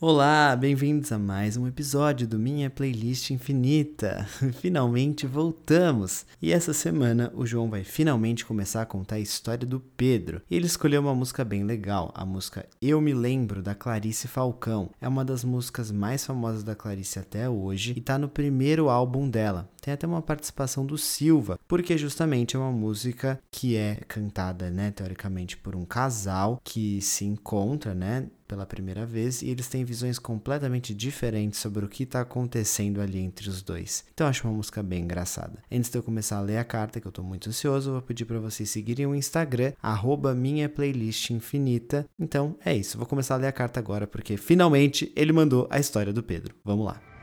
Olá, bem-vindos a mais um episódio do Minha Playlist Infinita. Finalmente voltamos! E essa semana o João vai finalmente começar a contar a história do Pedro. Ele escolheu uma música bem legal, a música Eu Me Lembro, da Clarice Falcão. É uma das músicas mais famosas da Clarice até hoje e tá no primeiro álbum dela. Tem até uma participação do Silva, porque justamente é uma música que é cantada, né, teoricamente, por um casal que se encontra, né, pela primeira vez e eles têm visões completamente diferentes sobre o que está acontecendo ali entre os dois. Então acho uma música bem engraçada. Antes de eu começar a ler a carta, que eu estou muito ansioso, vou pedir para vocês seguirem o Instagram, arroba minha playlist infinita. Então é isso, vou começar a ler a carta agora porque finalmente ele mandou a história do Pedro. Vamos lá.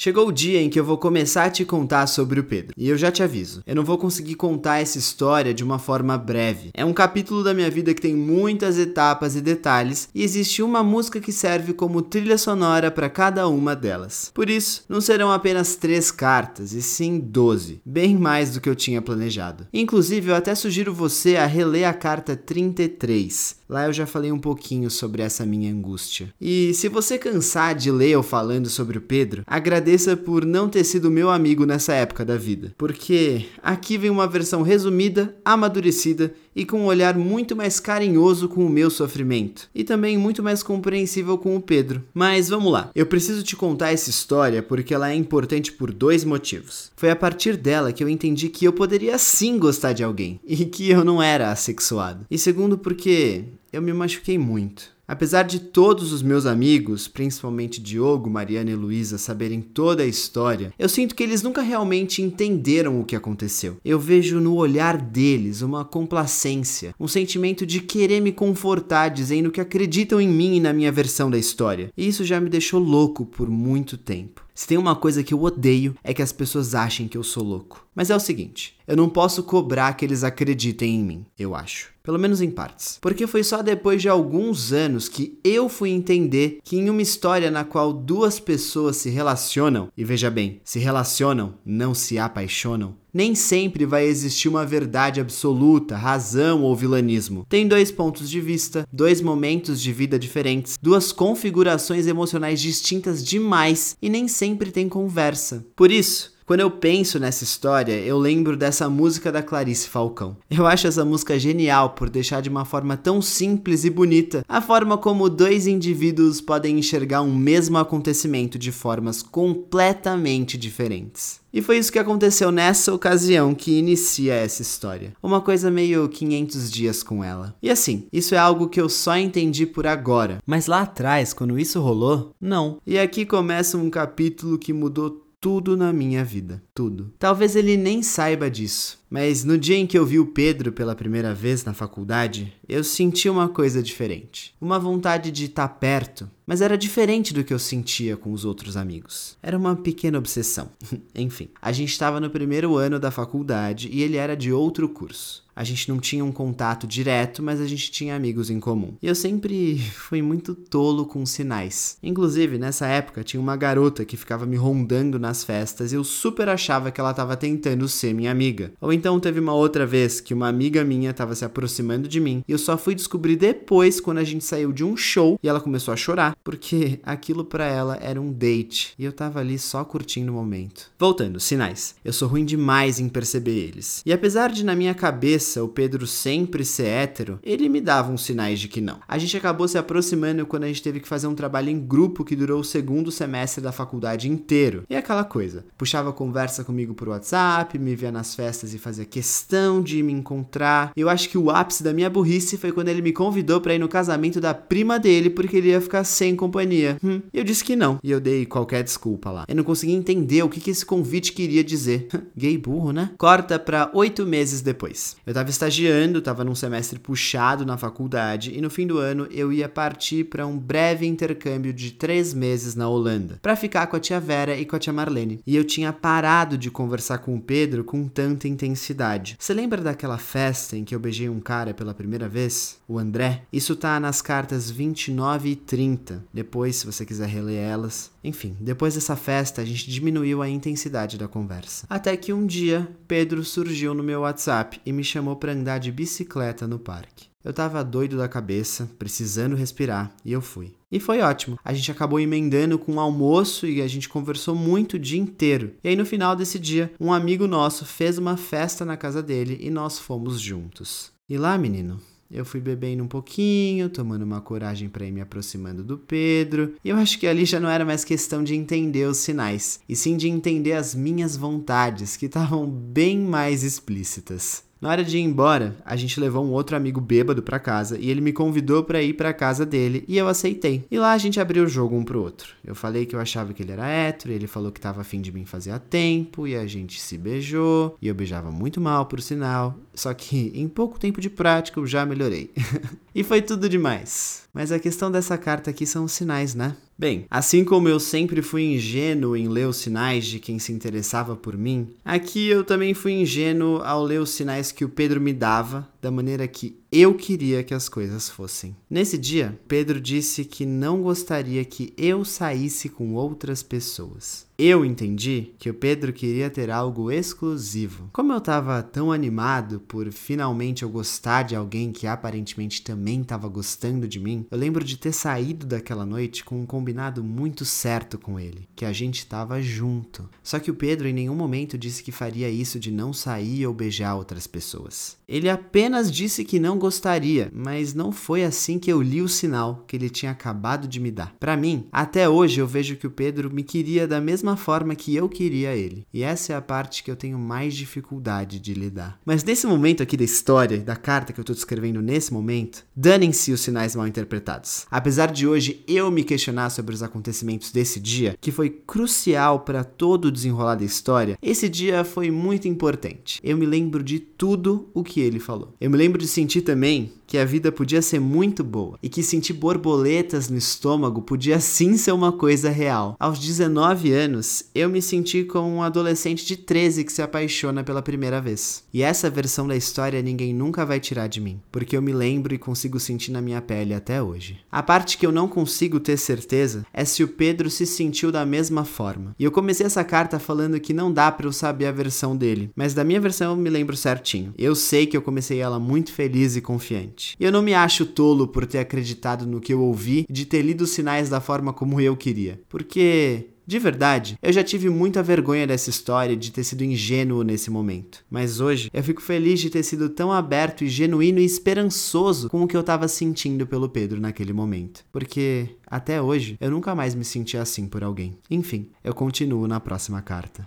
Chegou o dia em que eu vou começar a te contar sobre o Pedro. E eu já te aviso, eu não vou conseguir contar essa história de uma forma breve. É um capítulo da minha vida que tem muitas etapas e detalhes, e existe uma música que serve como trilha sonora para cada uma delas. Por isso, não serão apenas três cartas, e sim doze, bem mais do que eu tinha planejado. Inclusive, eu até sugiro você a reler a carta 33. Lá eu já falei um pouquinho sobre essa minha angústia. E se você cansar de ler eu falando sobre o Pedro, agradeça por não ter sido meu amigo nessa época da vida, porque aqui vem uma versão resumida, amadurecida e com um olhar muito mais carinhoso com o meu sofrimento e também muito mais compreensível com o Pedro. Mas vamos lá, eu preciso te contar essa história porque ela é importante por dois motivos. Foi a partir dela que eu entendi que eu poderia sim gostar de alguém e que eu não era assexuado. E segundo, porque eu me machuquei muito. Apesar de todos os meus amigos, principalmente Diogo, Mariana e Luísa, saberem toda a história, eu sinto que eles nunca realmente entenderam o que aconteceu. Eu vejo no olhar deles uma complacência, um sentimento de querer me confortar, dizendo que acreditam em mim e na minha versão da história. E isso já me deixou louco por muito tempo. Se tem uma coisa que eu odeio é que as pessoas achem que eu sou louco. Mas é o seguinte, eu não posso cobrar que eles acreditem em mim, eu acho. Pelo menos em partes. Porque foi só depois de alguns anos que eu fui entender que em uma história na qual duas pessoas se relacionam, e veja bem, se relacionam, não se apaixonam, nem sempre vai existir uma verdade absoluta, razão ou vilanismo. Tem dois pontos de vista, dois momentos de vida diferentes, duas configurações emocionais distintas demais e nem sempre tem conversa. Por isso, quando eu penso nessa história, eu lembro dessa música da Clarice Falcão. Eu acho essa música genial por deixar de uma forma tão simples e bonita a forma como dois indivíduos podem enxergar um mesmo acontecimento de formas completamente diferentes. E foi isso que aconteceu nessa ocasião que inicia essa história. Uma coisa meio 500 dias com ela. E assim, isso é algo que eu só entendi por agora. Mas lá atrás, quando isso rolou, não. E aqui começa um capítulo que mudou tudo na minha vida, tudo. Talvez ele nem saiba disso, mas no dia em que eu vi o Pedro pela primeira vez na faculdade, eu senti uma coisa diferente. Uma vontade de estar perto, mas era diferente do que eu sentia com os outros amigos. Era uma pequena obsessão. Enfim, a gente estava no primeiro ano da faculdade e ele era de outro curso. A gente não tinha um contato direto, mas a gente tinha amigos em comum. E eu sempre fui muito tolo com sinais. Inclusive, nessa época, tinha uma garota que ficava me rondando nas festas e eu super achava que ela estava tentando ser minha amiga. Ou então teve uma outra vez que uma amiga minha estava se aproximando de mim e eu só fui descobrir depois quando a gente saiu de um show e ela começou a chorar, porque aquilo para ela era um date e eu tava ali só curtindo o momento. Voltando, sinais. Eu sou ruim demais em perceber eles. E apesar de na minha cabeça o Pedro sempre ser hétero, ele me dava uns sinais de que não. A gente acabou se aproximando quando a gente teve que fazer um trabalho em grupo que durou o segundo semestre da faculdade inteiro. E aquela coisa, puxava conversa comigo por WhatsApp, me via nas festas e fazia questão de me encontrar. Eu acho que o ápice da minha burrice foi quando ele me convidou para ir no casamento da prima dele porque ele ia ficar sem companhia. Hum, eu disse que não e eu dei qualquer desculpa lá. Eu não conseguia entender o que, que esse convite queria dizer. Gay burro, né? Corta pra oito meses depois. Eu tava estagiando, tava num semestre puxado na faculdade e no fim do ano eu ia partir para um breve intercâmbio de três meses na Holanda para ficar com a tia Vera e com a tia Marlene. E eu tinha parado de conversar com o Pedro com tanta intensidade. Você lembra daquela festa em que eu beijei um cara pela primeira vez? O André? Isso tá nas cartas 29 e 30. Depois, se você quiser reler elas. Enfim, depois dessa festa, a gente diminuiu a intensidade da conversa. Até que um dia, Pedro surgiu no meu WhatsApp e me chamou para andar de bicicleta no parque. Eu tava doido da cabeça, precisando respirar, e eu fui. E foi ótimo. A gente acabou emendando com um almoço e a gente conversou muito o dia inteiro. E aí no final desse dia, um amigo nosso fez uma festa na casa dele e nós fomos juntos. E lá, menino, eu fui bebendo um pouquinho, tomando uma coragem para ir me aproximando do Pedro, e eu acho que ali já não era mais questão de entender os sinais, e sim de entender as minhas vontades, que estavam bem mais explícitas. Na hora de ir embora, a gente levou um outro amigo bêbado para casa e ele me convidou para ir para casa dele e eu aceitei. E lá a gente abriu o jogo um pro outro. Eu falei que eu achava que ele era hétero, ele falou que tava afim de mim fazia tempo e a gente se beijou e eu beijava muito mal, por sinal. Só que em pouco tempo de prática eu já melhorei. e foi tudo demais. Mas a questão dessa carta aqui são os sinais, né? Bem, assim como eu sempre fui ingênuo em ler os sinais de quem se interessava por mim, aqui eu também fui ingênuo ao ler os sinais que o Pedro me dava da maneira que eu queria que as coisas fossem. Nesse dia, Pedro disse que não gostaria que eu saísse com outras pessoas. Eu entendi que o Pedro queria ter algo exclusivo. Como eu estava tão animado por finalmente eu gostar de alguém que aparentemente também estava gostando de mim, eu lembro de ter saído daquela noite com um combinado muito certo com ele, que a gente estava junto. Só que o Pedro em nenhum momento disse que faria isso de não sair ou beijar outras pessoas. Ele apenas disse que não gostaria, mas não foi assim que eu li o sinal que ele tinha acabado de me dar. Para mim, até hoje eu vejo que o Pedro me queria da mesma forma que eu queria ele. E essa é a parte que eu tenho mais dificuldade de lidar. Mas nesse momento aqui da história, da carta que eu tô descrevendo nesse momento, danem-se os sinais mal interpretados. Apesar de hoje eu me questionar sobre os acontecimentos desse dia, que foi crucial para todo o desenrolar da história, esse dia foi muito importante. Eu me lembro de tudo o que ele falou. Eu me lembro de sentir também que a vida podia ser muito boa e que sentir borboletas no estômago podia sim ser uma coisa real. Aos 19 anos, eu me senti como um adolescente de 13 que se apaixona pela primeira vez. E essa versão da história ninguém nunca vai tirar de mim, porque eu me lembro e consigo sentir na minha pele até hoje. A parte que eu não consigo ter certeza é se o Pedro se sentiu da mesma forma. E eu comecei essa carta falando que não dá para eu saber a versão dele, mas da minha versão eu me lembro certinho. Eu sei que eu comecei ela muito feliz e confiante. E eu não me acho tolo por ter acreditado no que eu ouvi de ter lido os sinais da forma como eu queria. Porque de verdade, eu já tive muita vergonha dessa história de ter sido ingênuo nesse momento. Mas hoje eu fico feliz de ter sido tão aberto e genuíno e esperançoso com o que eu estava sentindo pelo Pedro naquele momento. Porque até hoje eu nunca mais me senti assim por alguém. Enfim, eu continuo na próxima carta.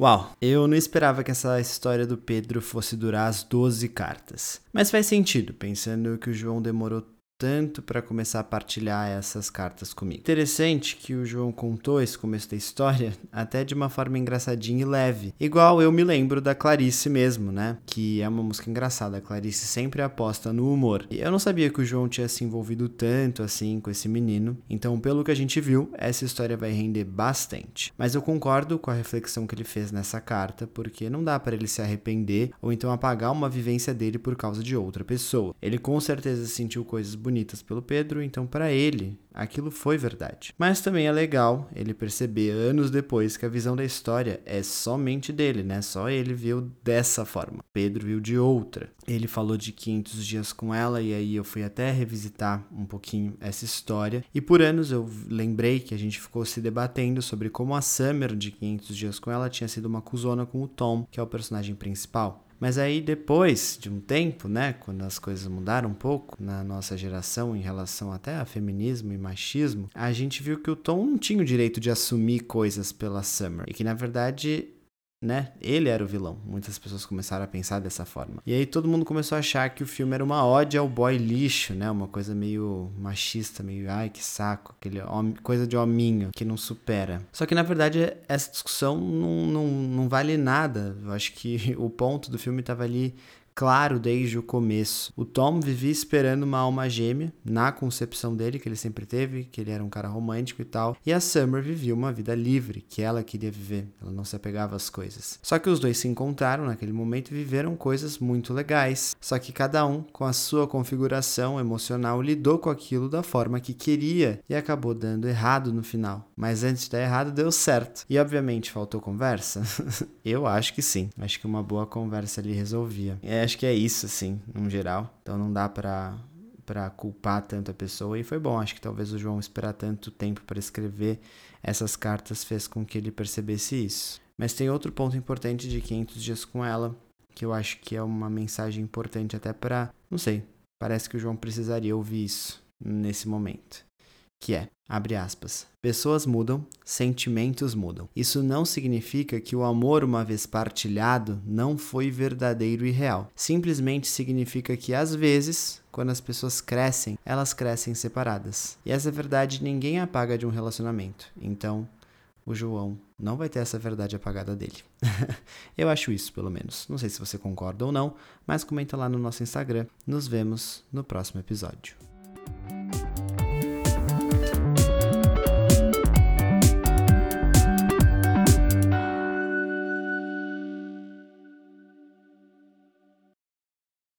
Uau, eu não esperava que essa história do Pedro fosse durar as 12 cartas. Mas faz sentido, pensando que o João demorou tanto para começar a partilhar essas cartas comigo. Interessante que o João contou esse começo da história até de uma forma engraçadinha e leve. Igual eu me lembro da Clarice mesmo, né? Que é uma música engraçada. A Clarice sempre aposta no humor. E eu não sabia que o João tinha se envolvido tanto assim com esse menino. Então, pelo que a gente viu, essa história vai render bastante. Mas eu concordo com a reflexão que ele fez nessa carta, porque não dá para ele se arrepender ou então apagar uma vivência dele por causa de outra pessoa. Ele com certeza sentiu coisas bonitas pelo Pedro, então para ele aquilo foi verdade. Mas também é legal ele perceber anos depois que a visão da história é somente dele, né? Só ele viu dessa forma. Pedro viu de outra. Ele falou de 500 dias com ela e aí eu fui até revisitar um pouquinho essa história. E por anos eu lembrei que a gente ficou se debatendo sobre como a Summer de 500 dias com ela tinha sido uma cuzona com o Tom, que é o personagem principal. Mas aí depois de um tempo, né, quando as coisas mudaram um pouco na nossa geração em relação até a feminismo e machismo, a gente viu que o Tom não tinha o direito de assumir coisas pela Summer. E que na verdade né? Ele era o vilão. Muitas pessoas começaram a pensar dessa forma. E aí todo mundo começou a achar que o filme era uma ode ao boy lixo, né? Uma coisa meio machista, meio ai que saco, aquele coisa de hominho que não supera. Só que na verdade essa discussão não, não, não vale nada. Eu acho que o ponto do filme estava ali claro desde o começo. O Tom vivia esperando uma alma gêmea, na concepção dele, que ele sempre teve, que ele era um cara romântico e tal. E a Summer vivia uma vida livre, que ela queria viver. Ela não se apegava às coisas. Só que os dois se encontraram naquele momento e viveram coisas muito legais. Só que cada um, com a sua configuração emocional, lidou com aquilo da forma que queria e acabou dando errado no final. Mas antes de dar errado, deu certo. E obviamente faltou conversa? Eu acho que sim. Acho que uma boa conversa ali resolvia. É, acho que é isso, assim, no geral. Então não dá pra, pra culpar tanto a pessoa. E foi bom, acho que talvez o João esperar tanto tempo para escrever essas cartas fez com que ele percebesse isso. Mas tem outro ponto importante de 500 dias com ela, que eu acho que é uma mensagem importante até para, não sei, parece que o João precisaria ouvir isso nesse momento que é, abre aspas, pessoas mudam, sentimentos mudam. Isso não significa que o amor uma vez partilhado não foi verdadeiro e real. Simplesmente significa que às vezes, quando as pessoas crescem, elas crescem separadas. E essa verdade ninguém apaga de um relacionamento. Então, o João não vai ter essa verdade apagada dele. Eu acho isso, pelo menos. Não sei se você concorda ou não, mas comenta lá no nosso Instagram. Nos vemos no próximo episódio.